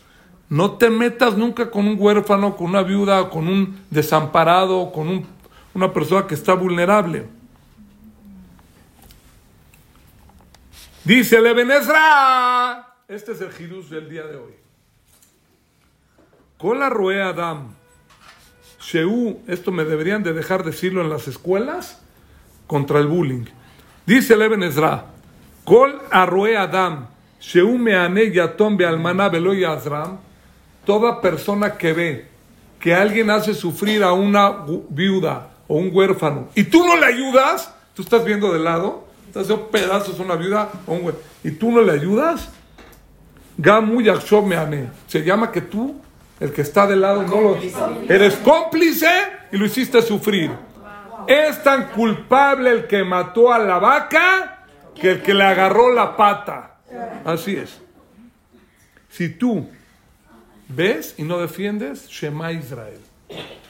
[SPEAKER 1] No te metas nunca con un huérfano, con una viuda, con un desamparado, con un- una persona que está vulnerable. Dice el Ebenezra. Este es el Hidush del día de hoy. Kola Roe Adam. Sheu, esto me deberían de dejar decirlo en las escuelas contra el bullying. Dice el Eben Ezra, Kol arroe Adam, toda persona que ve que alguien hace sufrir a una viuda o un huérfano y tú no le ayudas, tú estás viendo de lado, estás haciendo pedazos a una viuda o un huérfano, y tú no le ayudas, se llama que tú, el que está de lado, no lo, eres cómplice y lo hiciste sufrir. Es tan culpable el que mató a la vaca que el que le agarró la pata. Así es. Si tú ves y no defiendes, Shema Israel.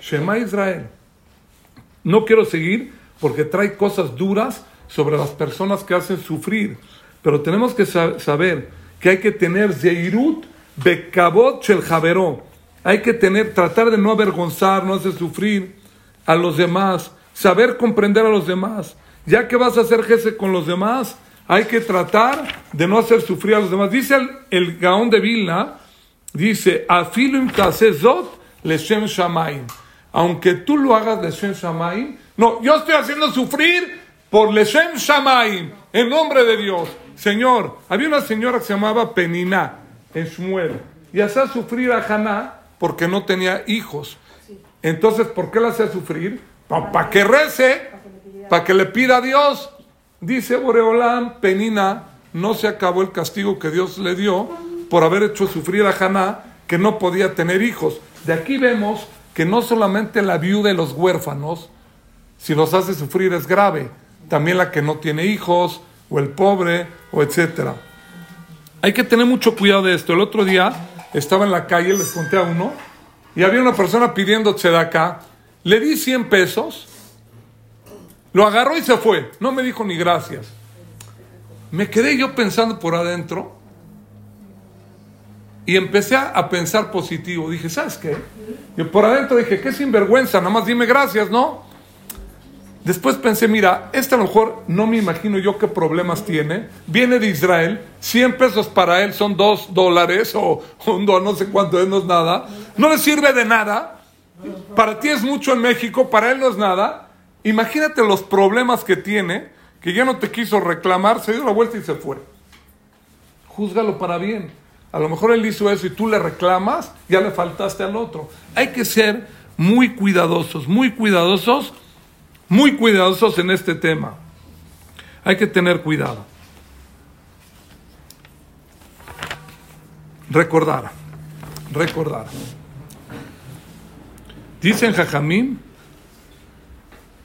[SPEAKER 1] Shema Israel. No quiero seguir porque trae cosas duras sobre las personas que hacen sufrir. Pero tenemos que sa- saber que hay que tener Zeirut Bekabot Shel Javeró. Hay que tener, tratar de no avergonzar, no hacer sufrir a los demás, saber comprender a los demás. Ya que vas a hacer jefe con los demás, hay que tratar de no hacer sufrir a los demás. Dice el, el Gaón de Vilna, dice, Afilim zot leshem shamaim. Aunque tú lo hagas leshem shamaim, no, yo estoy haciendo sufrir por leshem shamaim, en nombre de Dios. Señor, había una señora que se llamaba Penina en Shmuel y hacía sufrir a Haná porque no tenía hijos. Entonces, ¿por qué la hacía sufrir? Para que rece, para que le pida a Dios. Dice Boreolam, Penina, no se acabó el castigo que Dios le dio por haber hecho sufrir a Haná, que no podía tener hijos. De aquí vemos que no solamente la viuda y los huérfanos, si los hace sufrir es grave, también la que no tiene hijos, o el pobre, o etcétera. Hay que tener mucho cuidado de esto. El otro día estaba en la calle, les conté a uno, y había una persona pidiendo acá. Le di 100 pesos, lo agarró y se fue. No me dijo ni gracias. Me quedé yo pensando por adentro y empecé a pensar positivo. Dije, ¿sabes qué? Y por adentro dije, qué sinvergüenza, nada más dime gracias, ¿no? Después pensé, mira, este a lo mejor no me imagino yo qué problemas tiene. Viene de Israel, 100 pesos para él son 2 dólares o un no sé cuánto no es nada. No le sirve de nada. Para ti es mucho en México, para él no es nada. Imagínate los problemas que tiene, que ya no te quiso reclamar, se dio la vuelta y se fue. Júzgalo para bien. A lo mejor él hizo eso y tú le reclamas, ya le faltaste al otro. Hay que ser muy cuidadosos, muy cuidadosos muy cuidadosos en este tema. Hay que tener cuidado. Recordar, recordar. Dicen Jajamín,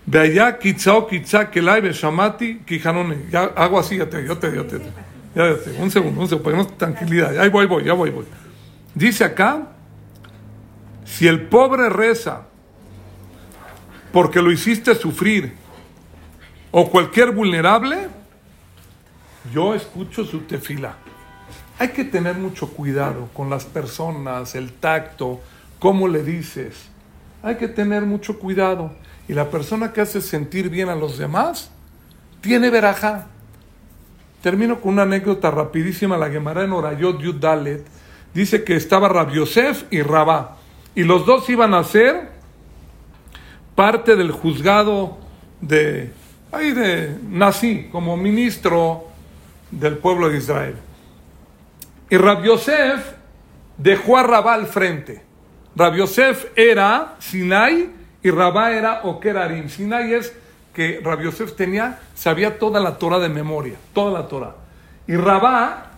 [SPEAKER 1] de allá kitzao kitza kelai beshamati kijanone. Ya hago así, ya te, yo te, yo te. Ya, ya te. Un segundo, un segundo, ponemos tranquilidad. Ahí voy, voy, ya voy, voy. Dice acá, si el pobre reza porque lo hiciste sufrir, o cualquier vulnerable, yo escucho su tefila. Hay que tener mucho cuidado con las personas, el tacto, cómo le dices. Hay que tener mucho cuidado. Y la persona que hace sentir bien a los demás, tiene veraja. Termino con una anécdota rapidísima. La Gemara en Orayot Yud Dalet dice que estaba Rabiosef y Rabá. Y los dos iban a ser parte del juzgado de, ahí de Nací, como ministro del pueblo de Israel. Y Rabiosef dejó a Rabá al frente. Rabiosef era Sinai y Rabá era Okerarim. Sinai es que Rabiosef tenía, sabía toda la Torah de memoria, toda la Torah. Y Rabá,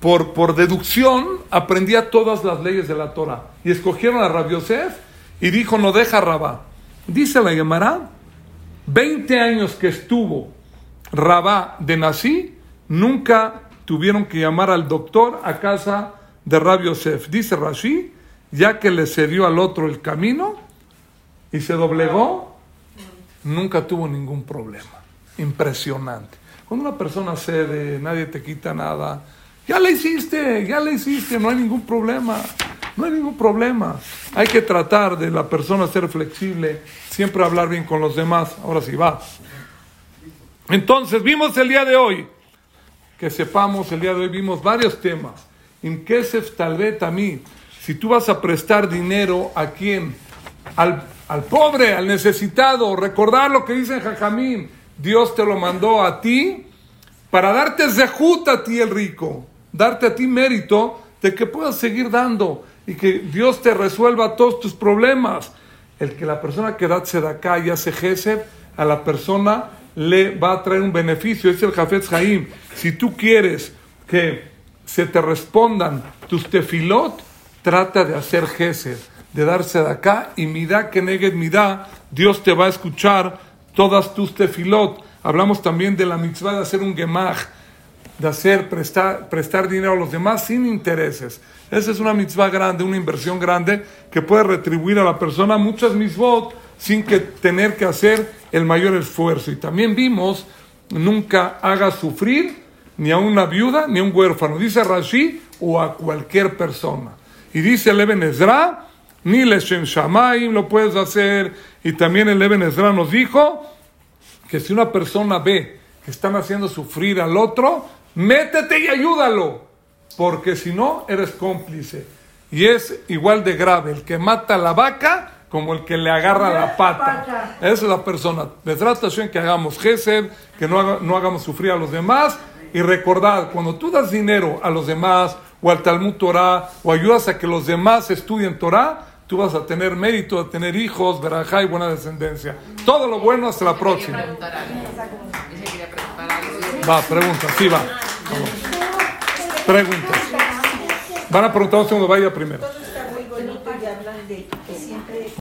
[SPEAKER 1] por, por deducción, aprendía todas las leyes de la Torah. Y escogieron a Rabiosef y dijo, no deja Rabá. Dice la Gemara, 20 años que estuvo Rabá de Nací, nunca tuvieron que llamar al doctor a casa de Rabiosef. Dice Rashi, ya que le cedió al otro el camino y se doblegó, nunca tuvo ningún problema. Impresionante. Cuando una persona cede, nadie te quita nada, ya le hiciste, ya le hiciste, no hay ningún problema. No hay ningún problema. Hay que tratar de la persona ser flexible, siempre hablar bien con los demás. Ahora sí va. Entonces, vimos el día de hoy, que sepamos, el día de hoy vimos varios temas. En Kesef si tú vas a prestar dinero a quién, al, al pobre, al necesitado, recordar lo que dice Jajamín, Dios te lo mandó a ti para darte zehut a ti el rico, darte a ti mérito de que puedas seguir dando y que Dios te resuelva todos tus problemas. El que la persona que da acá y hace gesed, a la persona le va a traer un beneficio. Es el Jafetz Haim. Si tú quieres que se te respondan tus tefilot, trata de hacer gesed, de darse de acá y mira que negue mira, Dios te va a escuchar todas tus tefilot. Hablamos también de la mitzvah de hacer un gemach, de hacer, prestar, prestar dinero a los demás sin intereses. Esa es una mitzvah grande, una inversión grande que puede retribuir a la persona muchas mitzvot sin que tener que hacer el mayor esfuerzo. Y también vimos, nunca haga sufrir ni a una viuda ni a un huérfano, dice Rashi, o a cualquier persona. Y dice el Eben Ezra, ni le Shamaim lo puedes hacer. Y también el Eben Ezra nos dijo que si una persona ve que están haciendo sufrir al otro, métete y ayúdalo, porque si no, eres cómplice. Y es igual de grave el que mata a la vaca como el que le agarra la pata. Esa es la persona. De tratación que hagamos gesed, que no, haga- no hagamos sufrir a los demás. Y recordad, cuando tú das dinero a los demás, o al Talmud Torah, o ayudas a que los demás estudien Torah, tú vas a tener mérito de tener hijos, verajá y buena descendencia. Todo lo bueno, hasta la próxima. Va, pregunta, sí va. Vamos. Van a preguntar un segundo, vaya primero.